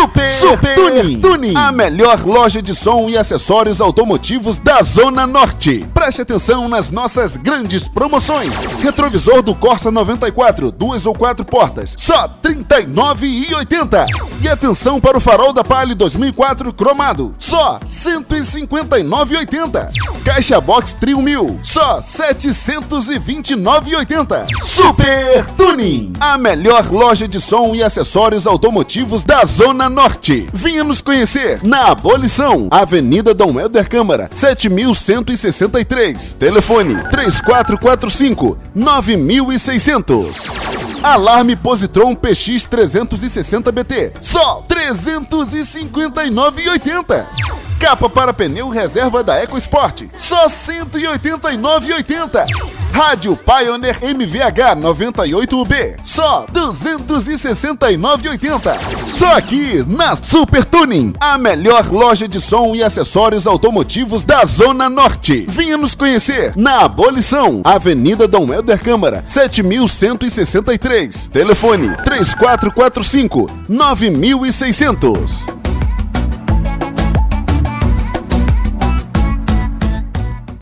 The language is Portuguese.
Super, Super Tuning. Tuning, a melhor loja de som e acessórios automotivos da Zona Norte. Preste atenção nas nossas grandes promoções. Retrovisor do Corsa 94, duas ou quatro portas, só R$ 39,80. E atenção para o farol da Palio 2004 cromado, só R$ 159,80. Caixa Box Trio 1000, só R$ 729,80. Super Tuning, a melhor loja de som e acessórios automotivos da Zona Norte. Venha nos conhecer na Abolição, Avenida Dom Helder Câmara, 7163. Telefone 3445 9600. Alarme Positron PX 360BT, só 359,80. Capa para pneu reserva da EcoSport, só 189,80. Rádio Pioneer MVH 98UB, só 269,80. Só aqui na Super Tuning, a melhor loja de som e acessórios automotivos da Zona Norte. Venha nos conhecer na Abolição, Avenida Dom Helder Câmara, 7163. Telefone 3445 9600.